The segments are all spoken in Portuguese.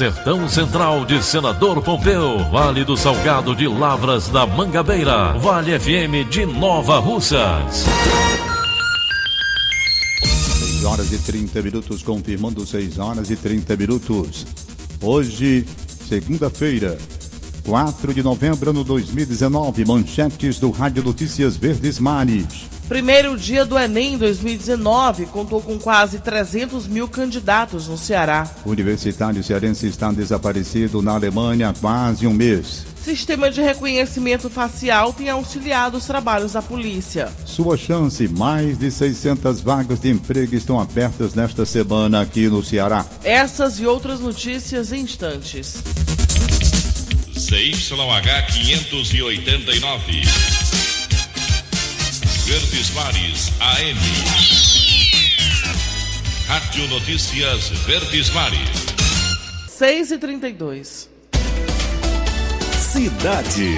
Sertão Central de Senador Pompeu, Vale do Salgado de Lavras da Mangabeira, Vale FM de Nova Russas. 6 horas e 30 minutos, confirmando 6 horas e 30 minutos. Hoje, segunda-feira, 4 de novembro de 2019, manchetes do Rádio Notícias Verdes Mares. Primeiro dia do Enem 2019 contou com quase 300 mil candidatos no Ceará. O universitário cearense está desaparecido na Alemanha há quase um mês. Sistema de reconhecimento facial tem auxiliado os trabalhos da polícia. Sua chance, mais de 600 vagas de emprego estão abertas nesta semana aqui no Ceará. Essas e outras notícias em instantes. ZYH 589. Verdes Mares AM. Rádio Notícias Verdes Mares. 6 e 32 Cidade.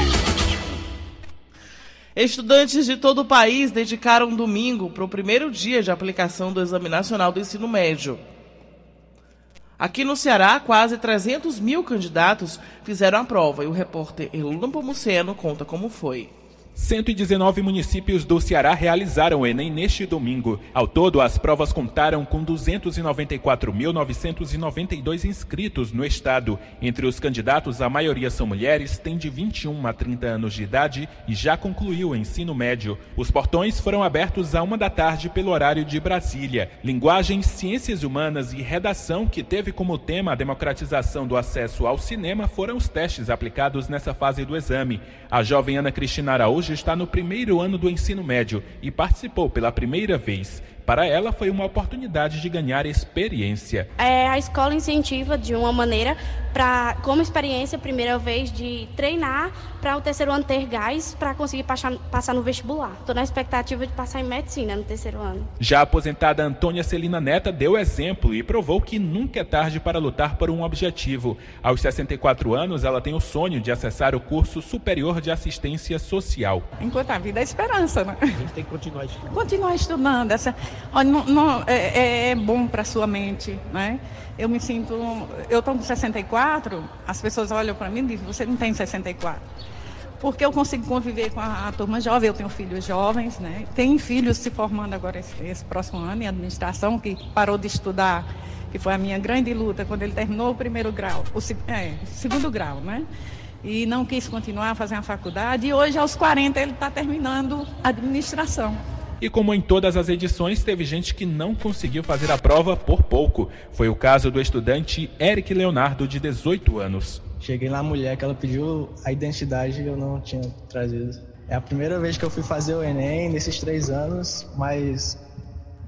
Estudantes de todo o país dedicaram domingo para o primeiro dia de aplicação do Exame Nacional do Ensino Médio. Aqui no Ceará, quase 300 mil candidatos fizeram a prova e o repórter Eluna Pomuceno conta como foi. 119 municípios do Ceará realizaram o Enem neste domingo. Ao todo, as provas contaram com 294.992 inscritos no estado. Entre os candidatos, a maioria são mulheres, têm de 21 a 30 anos de idade e já concluiu o ensino médio. Os portões foram abertos à uma da tarde pelo horário de Brasília. Linguagem, ciências humanas e redação, que teve como tema a democratização do acesso ao cinema, foram os testes aplicados nessa fase do exame. A jovem Ana Cristina Araújo está no primeiro ano do ensino médio e participou pela primeira vez. Para ela, foi uma oportunidade de ganhar experiência. É, a escola incentiva de uma maneira, para, como experiência, primeira vez, de treinar para o terceiro ano ter gás para conseguir passar, passar no vestibular. Estou na expectativa de passar em medicina no terceiro ano. Já a aposentada Antônia Celina Neta deu exemplo e provou que nunca é tarde para lutar por um objetivo. Aos 64 anos, ela tem o sonho de acessar o curso superior de assistência social. Enquanto a vida é esperança, né? A gente tem que continuar estudando. Continuar estudando. Essa, Olha, não, não, é, é, bom para sua mente, né? Eu me sinto, eu estou com 64, as pessoas olham para mim e dizem, você não tem 64. Porque eu consigo conviver com a, a, turma jovem, eu tenho filhos jovens, né? Tem filhos se formando agora esse, esse próximo ano em administração, que parou de estudar, que foi a minha grande luta quando ele terminou o primeiro grau, o é, segundo grau, né? E não quis continuar a fazer a faculdade, e hoje aos 40 ele está terminando administração. E como em todas as edições, teve gente que não conseguiu fazer a prova por pouco. Foi o caso do estudante Eric Leonardo, de 18 anos. Cheguei lá, a mulher que ela pediu a identidade e eu não tinha trazido. É a primeira vez que eu fui fazer o Enem nesses três anos, mas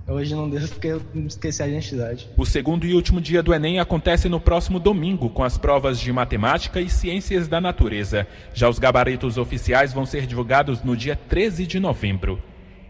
Hoje não deu porque eu esqueci a identidade. O segundo e último dia do Enem acontece no próximo domingo, com as provas de matemática e ciências da natureza. Já os gabaritos oficiais vão ser divulgados no dia 13 de novembro.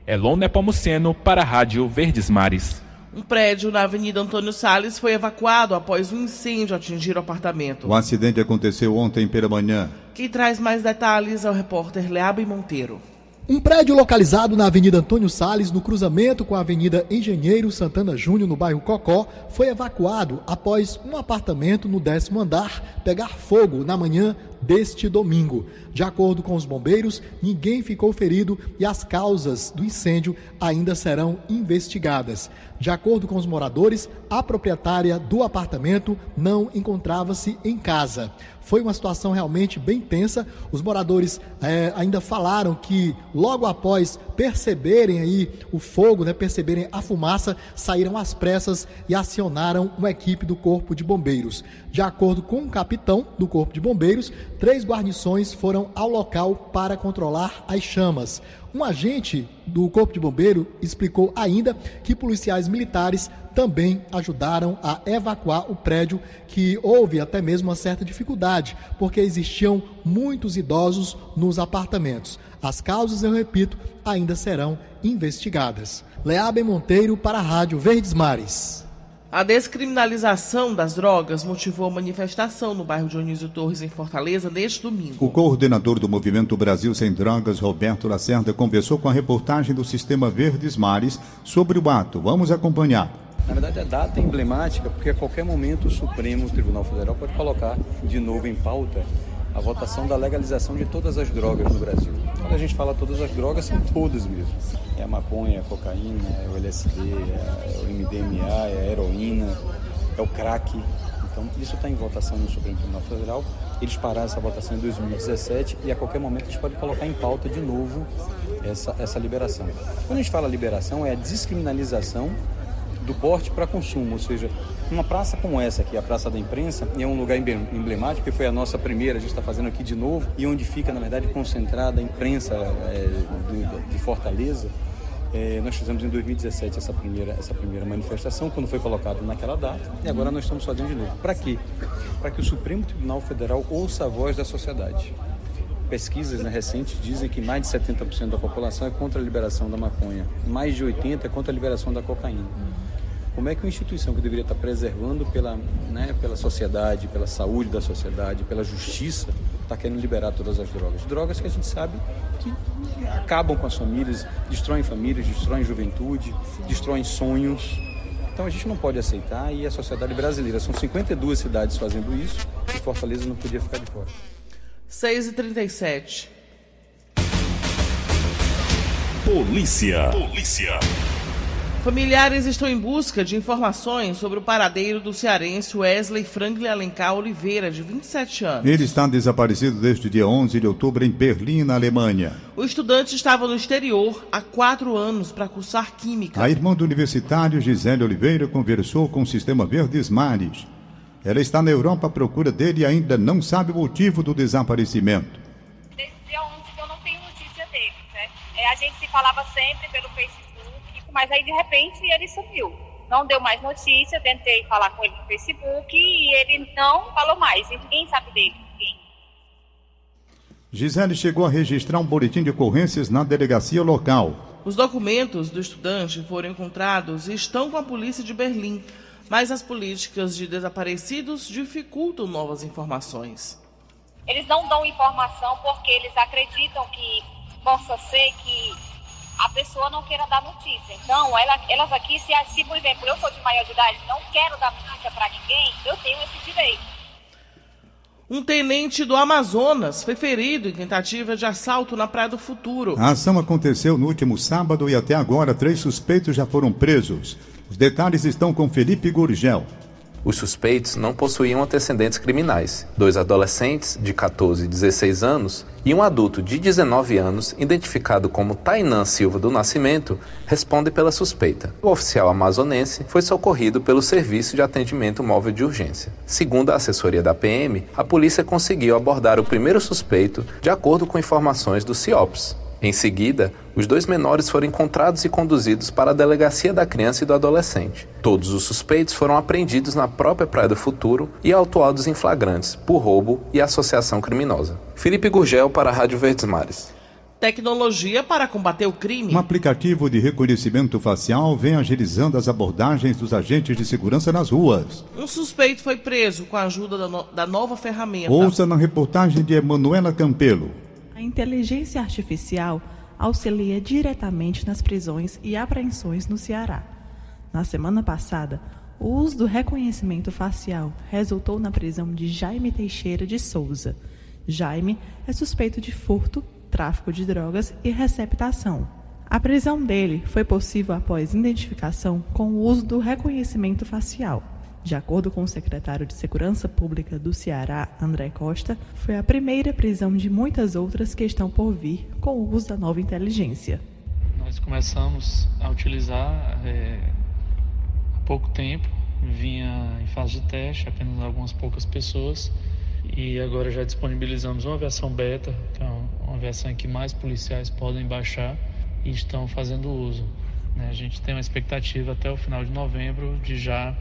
Elon Nepomuceno para a Rádio Verdes Mares. Um prédio na Avenida Antônio Salles foi evacuado após um incêndio atingir o apartamento. O acidente aconteceu ontem pela manhã. Quem traz mais detalhes é o repórter Leabe Monteiro. Um prédio localizado na Avenida Antônio Sales, no cruzamento com a Avenida Engenheiro Santana Júnior, no bairro Cocó, foi evacuado após um apartamento no décimo andar pegar fogo na manhã deste domingo. De acordo com os bombeiros, ninguém ficou ferido e as causas do incêndio ainda serão investigadas. De acordo com os moradores, a proprietária do apartamento não encontrava-se em casa. Foi uma situação realmente bem tensa. Os moradores é, ainda falaram que logo após perceberem aí o fogo, né, perceberem a fumaça, saíram às pressas e acionaram uma equipe do Corpo de Bombeiros. De acordo com o capitão do Corpo de Bombeiros, três guarnições foram ao local para controlar as chamas. Um agente do Corpo de Bombeiro explicou ainda que policiais militares também ajudaram a evacuar o prédio, que houve até mesmo uma certa dificuldade, porque existiam muitos idosos nos apartamentos. As causas, eu repito, ainda serão investigadas. Leabe Monteiro para a Rádio Verdes Mares. A descriminalização das drogas motivou a manifestação no bairro Dionísio Torres, em Fortaleza, neste domingo. O coordenador do Movimento Brasil Sem Drogas, Roberto Lacerda, conversou com a reportagem do Sistema Verdes Mares sobre o ato. Vamos acompanhar. Na verdade, a data é emblemática porque a qualquer momento o Supremo Tribunal Federal pode colocar de novo em pauta a votação da legalização de todas as drogas no Brasil. Quando a gente fala todas as drogas, são todas mesmo. É a maconha, é a cocaína, é o LSD, é o MDMA, é a heroína, é o crack. Então, isso está em votação no Supremo Tribunal Federal. Eles pararam essa votação em 2017 e a qualquer momento eles podem colocar em pauta de novo essa, essa liberação. Quando a gente fala liberação, é a descriminalização do porte para consumo, ou seja, uma praça como essa aqui, a Praça da Imprensa, é um lugar emblemático, que foi a nossa primeira, a gente está fazendo aqui de novo, e onde fica, na verdade, concentrada a imprensa é, do, de Fortaleza. É, nós fizemos em 2017 essa primeira, essa primeira manifestação, quando foi colocado naquela data, e agora nós estamos fazendo de novo. Para quê? Para que o Supremo Tribunal Federal ouça a voz da sociedade. Pesquisas né, recentes dizem que mais de 70% da população é contra a liberação da maconha, mais de 80% é contra a liberação da cocaína. Como é que uma instituição que deveria estar preservando pela, né, pela sociedade, pela saúde da sociedade, pela justiça, está querendo liberar todas as drogas? Drogas que a gente sabe que acabam com as famílias, destroem famílias, destroem juventude, destroem sonhos. Então a gente não pode aceitar e a sociedade brasileira, são 52 cidades fazendo isso e Fortaleza não podia ficar de fora. 6 e 37 Polícia. Polícia. Familiares estão em busca de informações sobre o paradeiro do cearense Wesley Franklin Alencar Oliveira, de 27 anos. Ele está desaparecido desde o dia 11 de outubro em Berlim, na Alemanha. O estudante estava no exterior há quatro anos para cursar Química. A irmã do universitário Gisele Oliveira conversou com o Sistema Verdes Mares. Ela está na Europa à procura dele e ainda não sabe o motivo do desaparecimento. Desde o dia 11 eu não tenho notícia dele, né? É, a gente se falava sempre pelo Facebook mas aí de repente ele sumiu. Não deu mais notícia, tentei falar com ele no Facebook e ele não falou mais. E ninguém sabe dele. Ninguém. Gisele chegou a registrar um boletim de ocorrências na delegacia local. Os documentos do estudante foram encontrados e estão com a polícia de Berlim, mas as políticas de desaparecidos dificultam novas informações. Eles não dão informação porque eles acreditam que possa ser que a pessoa não queira dar notícia. Então, ela, elas aqui, se, se, por exemplo, eu sou de maior de idade não quero dar notícia para ninguém, eu tenho esse direito. Um tenente do Amazonas foi ferido em tentativa de assalto na Praia do Futuro. A ação aconteceu no último sábado e até agora três suspeitos já foram presos. Os detalhes estão com Felipe Gurgel. Os suspeitos não possuíam antecedentes criminais. Dois adolescentes, de 14 e 16 anos, e um adulto de 19 anos, identificado como Tainan Silva do Nascimento, respondem pela suspeita. O oficial amazonense foi socorrido pelo Serviço de Atendimento Móvel de Urgência. Segundo a assessoria da PM, a polícia conseguiu abordar o primeiro suspeito de acordo com informações do CIOPS. Em seguida, os dois menores foram encontrados e conduzidos para a delegacia da criança e do adolescente. Todos os suspeitos foram apreendidos na própria Praia do Futuro e autuados em flagrantes por roubo e associação criminosa. Felipe Gurgel para a Rádio Verdes Mares. Tecnologia para combater o crime. Um aplicativo de reconhecimento facial vem agilizando as abordagens dos agentes de segurança nas ruas. Um suspeito foi preso com a ajuda da, no da nova ferramenta. Ouça na reportagem de Emanuela Campelo. A inteligência artificial auxilia diretamente nas prisões e apreensões no Ceará. Na semana passada, o uso do reconhecimento facial resultou na prisão de Jaime Teixeira de Souza. Jaime é suspeito de furto, tráfico de drogas e receptação. A prisão dele foi possível após identificação com o uso do reconhecimento facial. De acordo com o secretário de Segurança Pública do Ceará, André Costa, foi a primeira prisão de muitas outras que estão por vir com o uso da nova inteligência. Nós começamos a utilizar é, há pouco tempo, vinha em fase de teste, apenas algumas poucas pessoas, e agora já disponibilizamos uma versão beta, que é uma versão em que mais policiais podem baixar e estão fazendo uso. Né? A gente tem uma expectativa até o final de novembro de já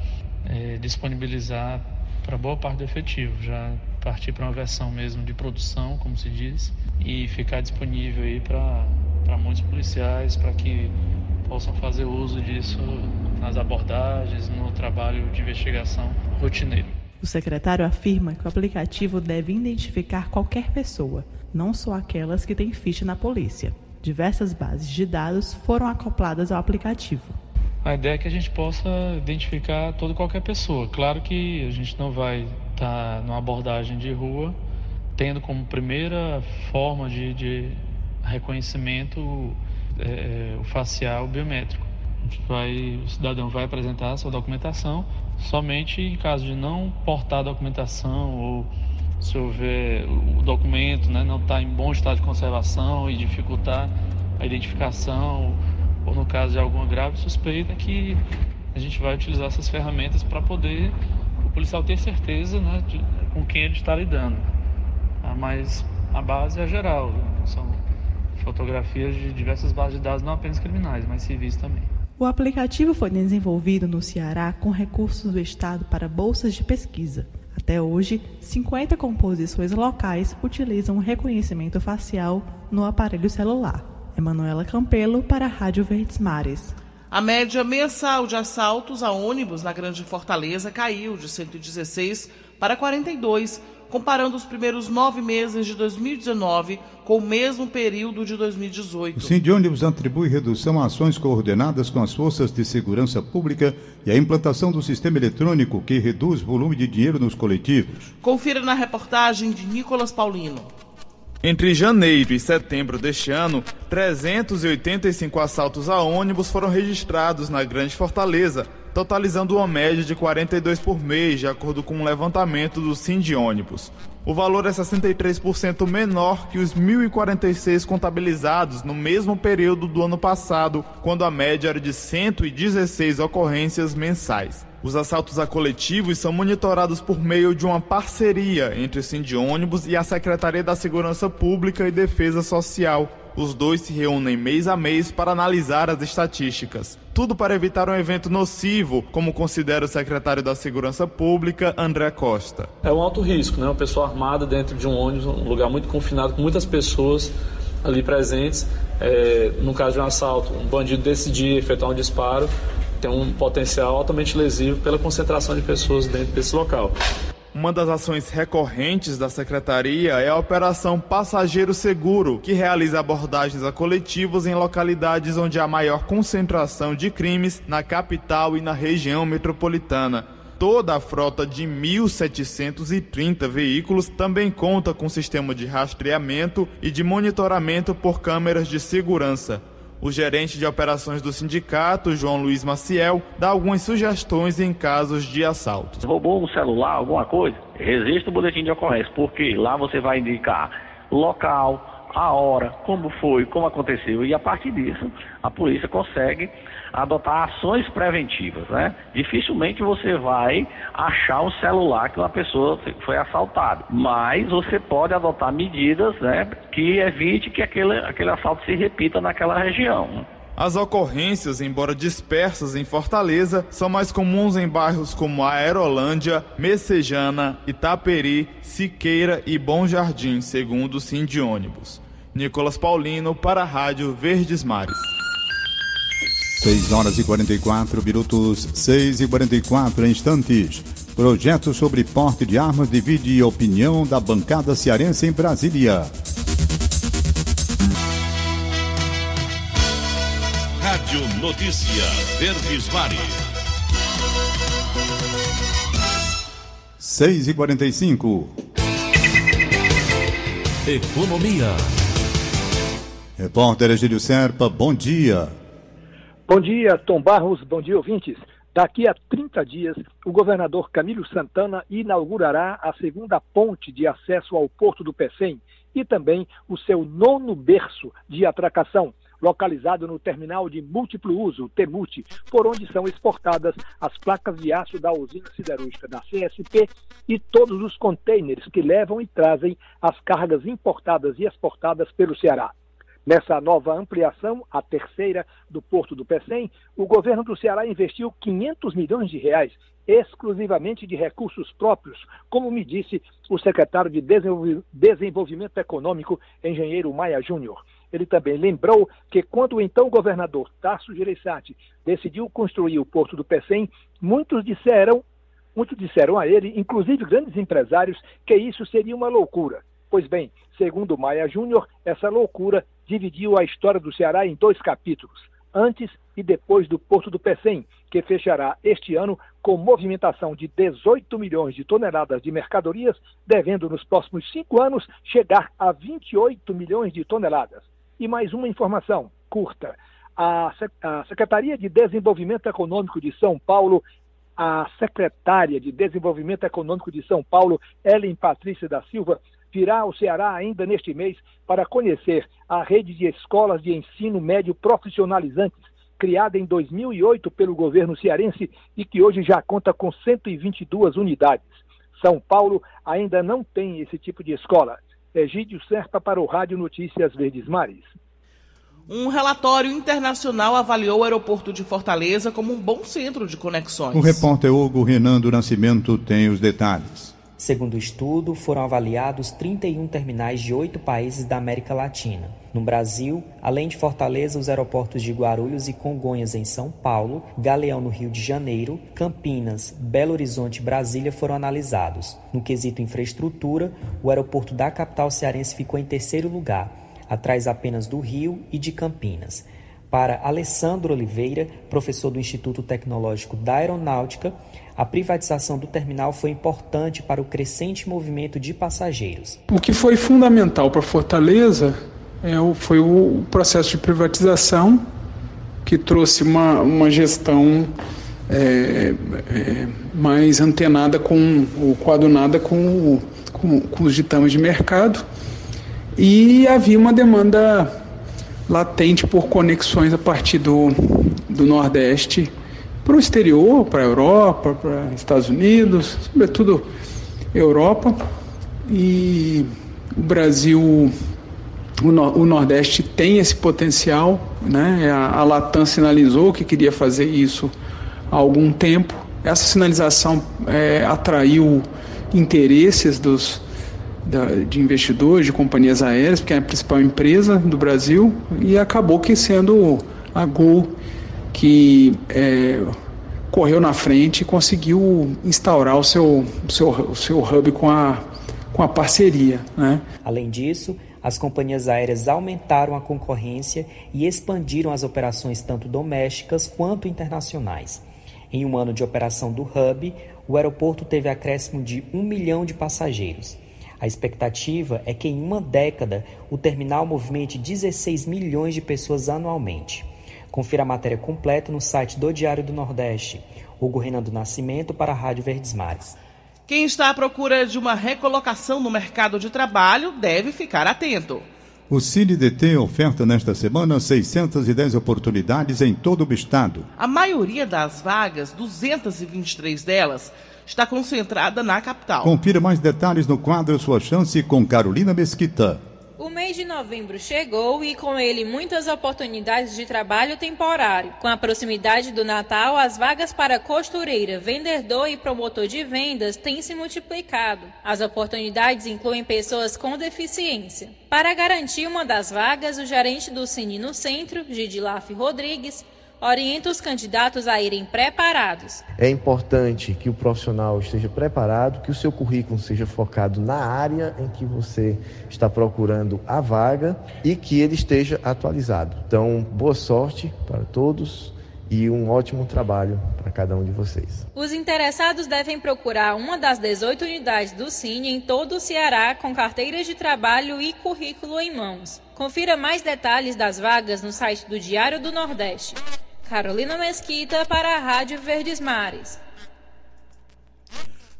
é, disponibilizar para boa parte do efetivo, já partir para uma versão mesmo de produção, como se diz, e ficar disponível aí para muitos policiais, para que possam fazer uso disso nas abordagens, no trabalho de investigação rotineiro. O secretário afirma que o aplicativo deve identificar qualquer pessoa, não só aquelas que têm ficha na polícia. Diversas bases de dados foram acopladas ao aplicativo. A ideia é que a gente possa identificar toda qualquer pessoa. Claro que a gente não vai estar numa abordagem de rua tendo como primeira forma de, de reconhecimento é, é o facial biométrico. Vai, o cidadão vai apresentar a sua documentação somente em caso de não portar a documentação ou se houver o documento né, não está em bom estado de conservação e dificultar a identificação, ou no caso de alguma grave suspeita, que a gente vai utilizar essas ferramentas para poder o policial ter certeza né, de, com quem ele está lidando. Ah, mas a base é geral, são fotografias de diversas bases de dados, não apenas criminais, mas civis também. O aplicativo foi desenvolvido no Ceará com recursos do Estado para bolsas de pesquisa. Até hoje, 50 composições locais utilizam reconhecimento facial no aparelho celular. Emanuela Campelo para a Rádio Verdes Mares. A média mensal de assaltos a ônibus na Grande Fortaleza caiu de 116 para 42, comparando os primeiros nove meses de 2019 com o mesmo período de 2018. O Sim Ônibus atribui redução a ações coordenadas com as forças de segurança pública e a implantação do sistema eletrônico que reduz o volume de dinheiro nos coletivos. Confira na reportagem de Nicolas Paulino. Entre janeiro e setembro deste ano, 385 assaltos a ônibus foram registrados na Grande Fortaleza, totalizando uma média de 42 por mês, de acordo com um levantamento do Cindy Ônibus. O valor é 63% menor que os 1.046 contabilizados no mesmo período do ano passado, quando a média era de 116 ocorrências mensais. Os assaltos a coletivos são monitorados por meio de uma parceria entre o Cindy Ônibus e a Secretaria da Segurança Pública e Defesa Social. Os dois se reúnem mês a mês para analisar as estatísticas. Tudo para evitar um evento nocivo, como considera o secretário da Segurança Pública, André Costa. É um alto risco, né? Uma pessoa armada dentro de um ônibus, um lugar muito confinado, com muitas pessoas ali presentes. É, no caso de um assalto, um bandido decidir efetuar um disparo, tem um potencial altamente lesivo pela concentração de pessoas dentro desse local. Uma das ações recorrentes da secretaria é a Operação Passageiro Seguro, que realiza abordagens a coletivos em localidades onde há maior concentração de crimes na capital e na região metropolitana. Toda a frota de 1.730 veículos também conta com sistema de rastreamento e de monitoramento por câmeras de segurança. O gerente de operações do sindicato, João Luiz Maciel, dá algumas sugestões em casos de assaltos. Roubou um celular, alguma coisa? Resista o boletim de ocorrência, porque lá você vai indicar local, a hora, como foi, como aconteceu, e a partir disso a polícia consegue adotar ações preventivas, né? Dificilmente você vai achar um celular que uma pessoa foi assaltada, mas você pode adotar medidas, né, que evite que aquele, aquele assalto se repita naquela região. As ocorrências, embora dispersas em Fortaleza, são mais comuns em bairros como Aerolândia, Messejana, Itaperi, Siqueira e Bom Jardim, segundo o Sim de ônibus. Nicolas Paulino para a Rádio Verdes Mares. 6 horas e 44 minutos, 6 e 44 instantes. Projeto sobre porte de armas divide opinião da bancada cearense em Brasília. Rádio Notícia Verdes Mares. 6 e 45 Economia. Repórter Egílio Serpa, bom dia. Bom dia, Tom Barros, bom dia, ouvintes. Daqui a 30 dias, o governador Camilo Santana inaugurará a segunda ponte de acesso ao Porto do Pecém e também o seu nono berço de atracação, localizado no terminal de múltiplo uso, TEMUT, por onde são exportadas as placas de aço da usina siderúrgica da CSP e todos os contêineres que levam e trazem as cargas importadas e exportadas pelo Ceará. Nessa nova ampliação, a terceira do Porto do Pecém, o governo do Ceará investiu 500 milhões de reais exclusivamente de recursos próprios, como me disse o secretário de Desenvolvimento Econômico, engenheiro Maia Júnior. Ele também lembrou que quando o então governador Tasso Gereissati decidiu construir o Porto do Pecém, muitos disseram, muitos disseram a ele, inclusive grandes empresários, que isso seria uma loucura. Pois bem, segundo Maia Júnior, essa loucura dividiu a história do Ceará em dois capítulos, antes e depois do Porto do Pecém, que fechará este ano com movimentação de 18 milhões de toneladas de mercadorias, devendo nos próximos cinco anos chegar a 28 milhões de toneladas. E mais uma informação curta. A, Secretaria de Desenvolvimento Econômico de São Paulo a secretária de Desenvolvimento Econômico de São Paulo, Ellen Patrícia da Silva, virá ao Ceará ainda neste mês para conhecer a rede de escolas de ensino médio profissionalizantes, criada em 2008 pelo governo cearense e que hoje já conta com 122 unidades. São Paulo ainda não tem esse tipo de escola. Egídio Serpa para o Rádio Notícias Verdes Mares. Um relatório internacional avaliou o aeroporto de Fortaleza como um bom centro de conexões. O repórter Hugo Renan do Nascimento tem os detalhes. Segundo o estudo, foram avaliados 31 terminais de oito países da América Latina. No Brasil, além de Fortaleza, os aeroportos de Guarulhos e Congonhas em São Paulo, Galeão no Rio de Janeiro, Campinas, Belo Horizonte e Brasília foram analisados. No quesito infraestrutura, o aeroporto da capital cearense ficou em terceiro lugar, atrás apenas do Rio e de Campinas. Para Alessandro Oliveira, professor do Instituto Tecnológico da Aeronáutica, a privatização do terminal foi importante para o crescente movimento de passageiros. O que foi fundamental para Fortaleza é, foi o processo de privatização que trouxe uma, uma gestão é, é, mais antenada com o coadunada com, com, com os ditames de mercado e havia uma demanda latente por conexões a partir do, do Nordeste para o exterior, para a Europa, para Estados Unidos, sobretudo Europa. E o Brasil, o, no, o Nordeste tem esse potencial, né? A, a Latam sinalizou que queria fazer isso há algum tempo. Essa sinalização é, atraiu interesses dos, da, de investidores, de companhias aéreas, porque é a principal empresa do Brasil, e acabou que sendo a Gol que é, correu na frente e conseguiu instaurar o seu, o seu, o seu hub com a, com a parceria. Né? Além disso, as companhias aéreas aumentaram a concorrência e expandiram as operações tanto domésticas quanto internacionais. Em um ano de operação do hub, o aeroporto teve acréscimo de um milhão de passageiros. A expectativa é que em uma década o terminal movimente 16 milhões de pessoas anualmente. Confira a matéria completa no site do Diário do Nordeste. Hugo Renan do Nascimento para a Rádio Verdes Mares. Quem está à procura de uma recolocação no mercado de trabalho deve ficar atento. O CineDT oferta nesta semana 610 oportunidades em todo o estado. A maioria das vagas, 223 delas, está concentrada na capital. Confira mais detalhes no quadro Sua Chance com Carolina Mesquita. O mês de novembro chegou e com ele muitas oportunidades de trabalho temporário. Com a proximidade do Natal, as vagas para costureira, vendedor e promotor de vendas têm se multiplicado. As oportunidades incluem pessoas com deficiência. Para garantir uma das vagas, o gerente do Cine no Centro, Gidilaf Rodrigues, orienta os candidatos a irem preparados. É importante que o profissional esteja preparado, que o seu currículo seja focado na área em que você está procurando a vaga e que ele esteja atualizado. Então, boa sorte para todos e um ótimo trabalho para cada um de vocês. Os interessados devem procurar uma das 18 unidades do Cine em todo o Ceará com carteiras de trabalho e currículo em mãos. Confira mais detalhes das vagas no site do Diário do Nordeste. Carolina Mesquita para a Rádio Verdes Mares.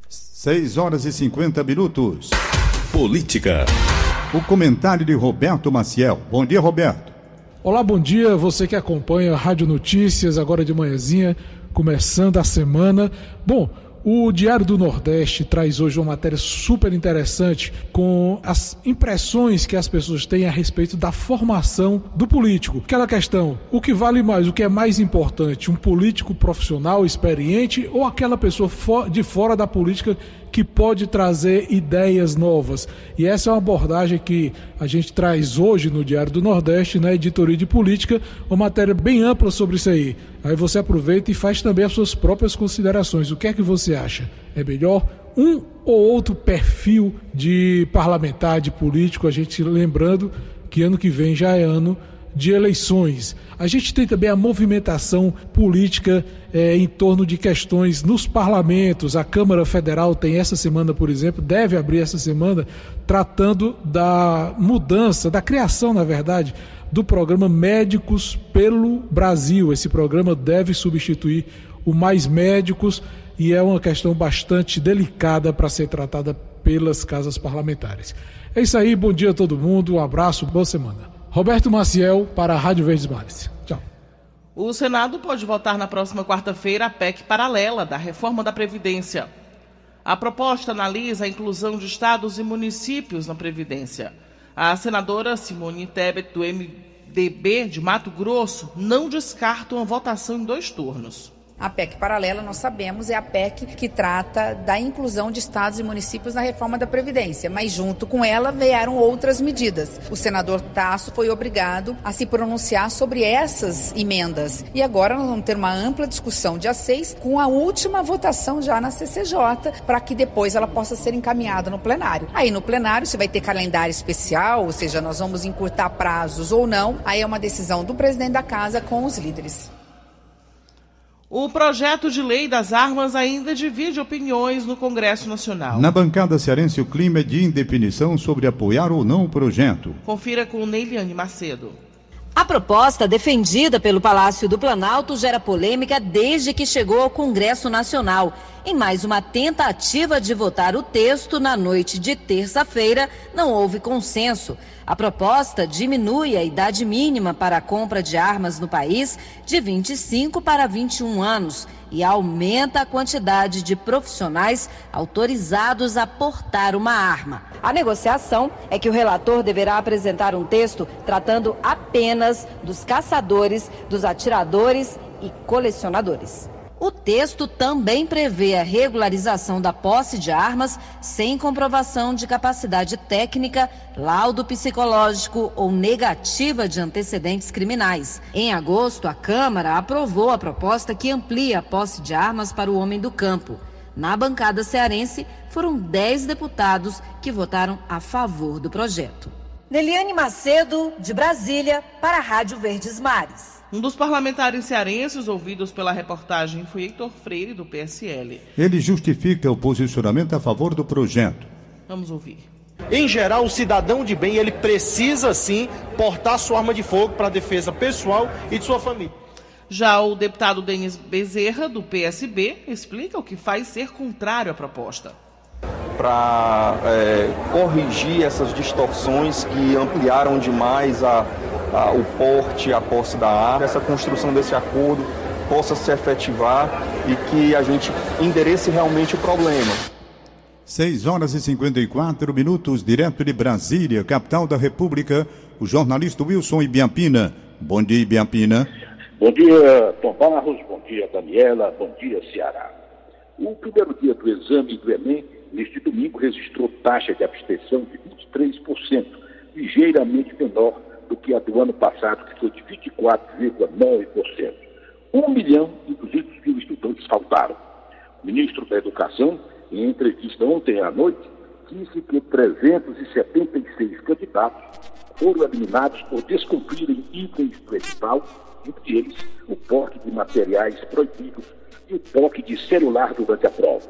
6 horas e 50 minutos. Política. O comentário de Roberto Maciel. Bom dia, Roberto. Olá, bom dia. Você que acompanha a Rádio Notícias agora de manhãzinha, começando a semana. Bom, o Diário do Nordeste traz hoje uma matéria super interessante com as impressões que as pessoas têm a respeito da formação do político. Aquela questão: o que vale mais, o que é mais importante, um político profissional experiente ou aquela pessoa de fora da política que pode trazer ideias novas. E essa é uma abordagem que a gente traz hoje no Diário do Nordeste, na editoria de política, uma matéria bem ampla sobre isso aí. Aí você aproveita e faz também as suas próprias considerações. O que é que você acha? É melhor um ou outro perfil de parlamentar, de político, a gente lembrando que ano que vem já é ano de eleições. A gente tem também a movimentação política é, em torno de questões nos parlamentos. A Câmara Federal tem essa semana, por exemplo, deve abrir essa semana, tratando da mudança, da criação, na verdade, do programa Médicos pelo Brasil. Esse programa deve substituir o Mais Médicos e é uma questão bastante delicada para ser tratada pelas casas parlamentares. É isso aí, bom dia a todo mundo, um abraço, boa semana. Roberto Maciel para a Rádio Verdes Mares. Tchau. O Senado pode votar na próxima quarta-feira a PEC paralela da reforma da Previdência. A proposta analisa a inclusão de estados e municípios na Previdência. A senadora Simone Tebet, do MDB de Mato Grosso, não descarta uma votação em dois turnos. A PEC paralela, nós sabemos, é a PEC que trata da inclusão de estados e municípios na reforma da Previdência, mas junto com ela vieram outras medidas. O senador Tasso foi obrigado a se pronunciar sobre essas emendas. E agora nós vamos ter uma ampla discussão dia 6 com a última votação já na CCJ, para que depois ela possa ser encaminhada no plenário. Aí no plenário você vai ter calendário especial, ou seja, nós vamos encurtar prazos ou não. Aí é uma decisão do presidente da casa com os líderes. O projeto de lei das armas ainda divide opiniões no Congresso Nacional. Na bancada cearense, o clima é de indefinição sobre apoiar ou não o projeto. Confira com Neiliane Macedo. A proposta defendida pelo Palácio do Planalto gera polêmica desde que chegou ao Congresso Nacional em mais uma tentativa de votar o texto na noite de terça-feira, não houve consenso. A proposta diminui a idade mínima para a compra de armas no país de 25 para 21 anos e aumenta a quantidade de profissionais autorizados a portar uma arma. A negociação é que o relator deverá apresentar um texto tratando apenas dos caçadores, dos atiradores e colecionadores. O texto também prevê a regularização da posse de armas sem comprovação de capacidade técnica, laudo psicológico ou negativa de antecedentes criminais. Em agosto, a Câmara aprovou a proposta que amplia a posse de armas para o homem do campo. Na bancada cearense, foram 10 deputados que votaram a favor do projeto. Neliane Macedo, de Brasília, para a Rádio Verdes Mares. Um dos parlamentares cearenses ouvidos pela reportagem foi Heitor Freire, do PSL. Ele justifica o posicionamento a favor do projeto. Vamos ouvir. Em geral, o cidadão de bem, ele precisa sim portar sua arma de fogo para defesa pessoal e de sua família. Já o deputado Denis Bezerra, do PSB, explica o que faz ser contrário à proposta. Para é, corrigir essas distorções que ampliaram demais a, a, o porte, a posse da arma, essa construção desse acordo possa se efetivar e que a gente enderece realmente o problema. 6 horas e 54 minutos, direto de Brasília, capital da República, o jornalista Wilson Ibiampina. Bom dia, Ibiampina. Bom dia, Tom Barros. Bom dia, Daniela. Bom dia, Ceará. O primeiro dia do exame do Enem, neste domingo, registrou taxa de abstenção de 23%, ligeiramente menor do que a do ano passado, que foi de 24,9%. 1 milhão e 200 mil estudantes faltaram. O ministro da Educação, em entrevista ontem à noite, disse que 376 candidatos foram eliminados por descumprirem itens do edital entre eles o porte de materiais proibidos e o toque de celular durante a prova.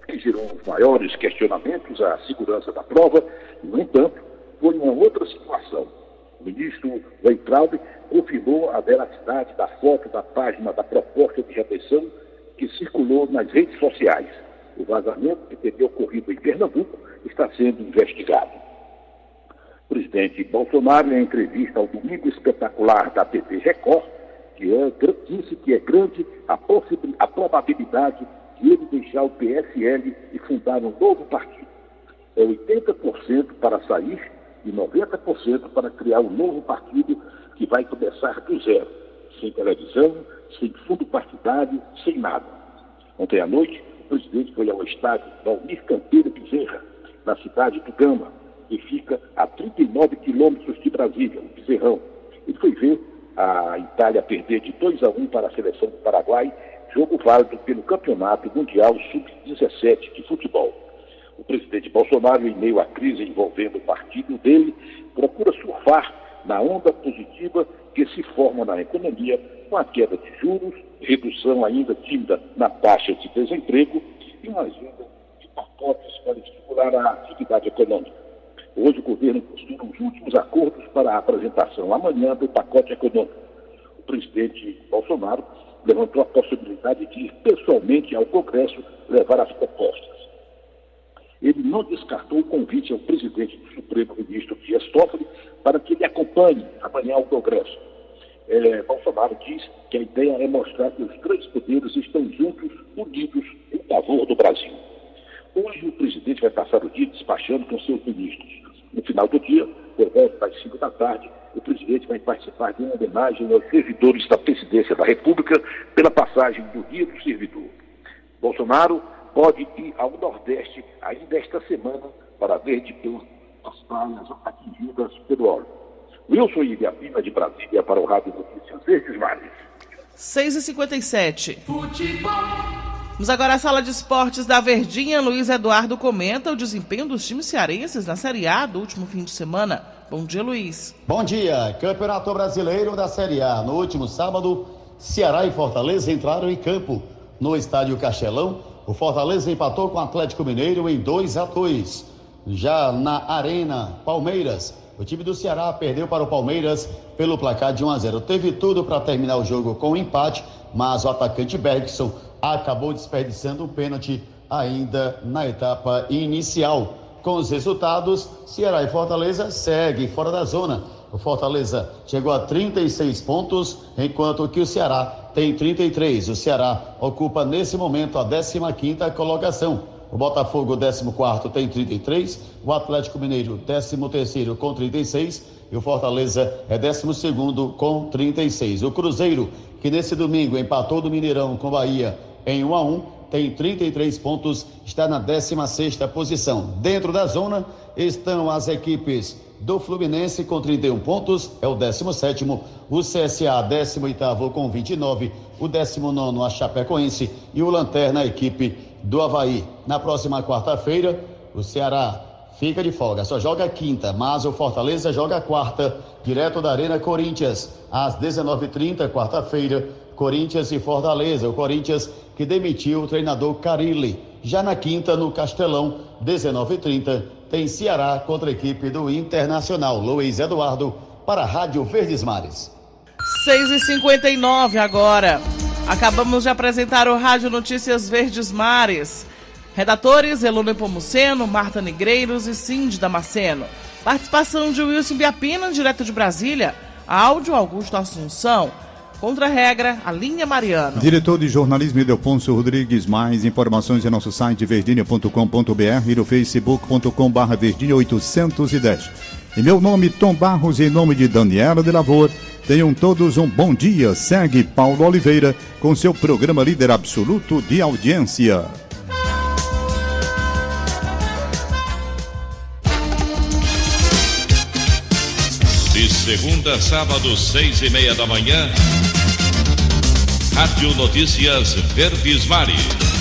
O que gerou os maiores questionamentos à segurança da prova, no entanto, foi uma outra situação. O ministro Weintraub confirmou a veracidade da foto da página da proposta de retenção que circulou nas redes sociais. O vazamento que teria ocorrido em Pernambuco está sendo investigado. O presidente Bolsonaro, em entrevista ao Domingo Espetacular da TV Record, que é, disse que é grande a, a probabilidade de ele deixar o PSL e fundar um novo partido. É 80% para sair e 90% para criar um novo partido que vai começar do zero, sem televisão, sem fundo partidário, sem nada. Ontem à noite, o presidente foi ao estádio Valmir Canteiro Bezerra, na cidade do Gama, que fica a 39 quilômetros de Brasília, o Bezerrão. Ele foi ver a Itália perder de 2 a 1 para a seleção do Paraguai, jogo válido pelo Campeonato Mundial Sub-17 de Futebol. O presidente Bolsonaro, em meio à crise envolvendo o partido dele, procura surfar na onda positiva que se forma na economia com a queda de juros, redução ainda tímida na taxa de desemprego e uma agenda de pacotes para estimular a atividade econômica. Hoje o governo costura os últimos acordos para a apresentação amanhã do pacote econômico. O presidente Bolsonaro levantou a possibilidade de ir pessoalmente ao Congresso levar as propostas. Ele não descartou o convite ao presidente do Supremo Ministro Dias Toffoli para que ele acompanhe amanhã o Congresso. É, Bolsonaro diz que a ideia é mostrar que os três poderes estão juntos, unidos em favor do Brasil. Hoje o presidente vai passar o dia despachando com seus ministros. No final do dia, por volta das 5 da tarde, o presidente vai participar de uma homenagem aos servidores da presidência da República pela passagem do Dia do Servidor. Bolsonaro pode ir ao Nordeste ainda esta semana para ver de perto as praias atingidas pelo óleo. Wilson Ibiapina de Brasília para o Rádio Notícias Verdes Mares. 6h57. Futebol. Vamos agora à sala de esportes da Verdinha. Luiz Eduardo comenta o desempenho dos times cearenses na Série A do último fim de semana. Bom dia, Luiz. Bom dia. Campeonato Brasileiro da Série A. No último sábado, Ceará e Fortaleza entraram em campo. No estádio Castelão, o Fortaleza empatou com o Atlético Mineiro em 2 a 2. Já na Arena Palmeiras, o time do Ceará perdeu para o Palmeiras pelo placar de 1 a 0. Teve tudo para terminar o jogo com um empate, mas o atacante Bergson acabou desperdiçando um pênalti ainda na etapa inicial. Com os resultados, Ceará e Fortaleza seguem fora da zona. O Fortaleza chegou a 36 pontos, enquanto que o Ceará tem 33. O Ceará ocupa nesse momento a 15ª colocação. O Botafogo, 14 tem 33, o Atlético Mineiro, 13 com 36 e o Fortaleza é 12 com 36. O Cruzeiro, que nesse domingo empatou do Mineirão com Bahia em 1 a 1, tem 33 pontos, está na 16 posição. Dentro da zona estão as equipes do Fluminense com 31 pontos, é o 17 o CSA 18 com 29, o 19 a Chapecoense e o Lanterna a equipe do Havaí. Na próxima quarta-feira, o Ceará fica de folga, só joga quinta, mas o Fortaleza joga quarta, direto da Arena Corinthians, às 19h30, quarta-feira, Corinthians e Fortaleza. O Corinthians que demitiu o treinador Carilli. Já na quinta, no Castelão, 19h30, tem Ceará contra a equipe do Internacional. Luiz Eduardo para a Rádio Verdes Mares. 6h59 agora. Acabamos de apresentar o Rádio Notícias Verdes Mares. Redatores Elone Pomuceno, Marta Negreiros e Cindy Damasceno. Participação de Wilson Biapina, direto de Brasília. Áudio Augusto Assunção. Contra a regra, a linha Mariano. Diretor de jornalismo Idelfonso Rodrigues. Mais informações em nosso site verdinha.com.br e no facebook.com.br verdinha 810. Em meu nome, Tom Barros, e em nome de Daniela de Lavor. Tenham todos um bom dia. Segue Paulo Oliveira com seu programa líder absoluto de audiência. Segunda sábado, seis e meia da manhã. Rádio Notícias Verdes Mares.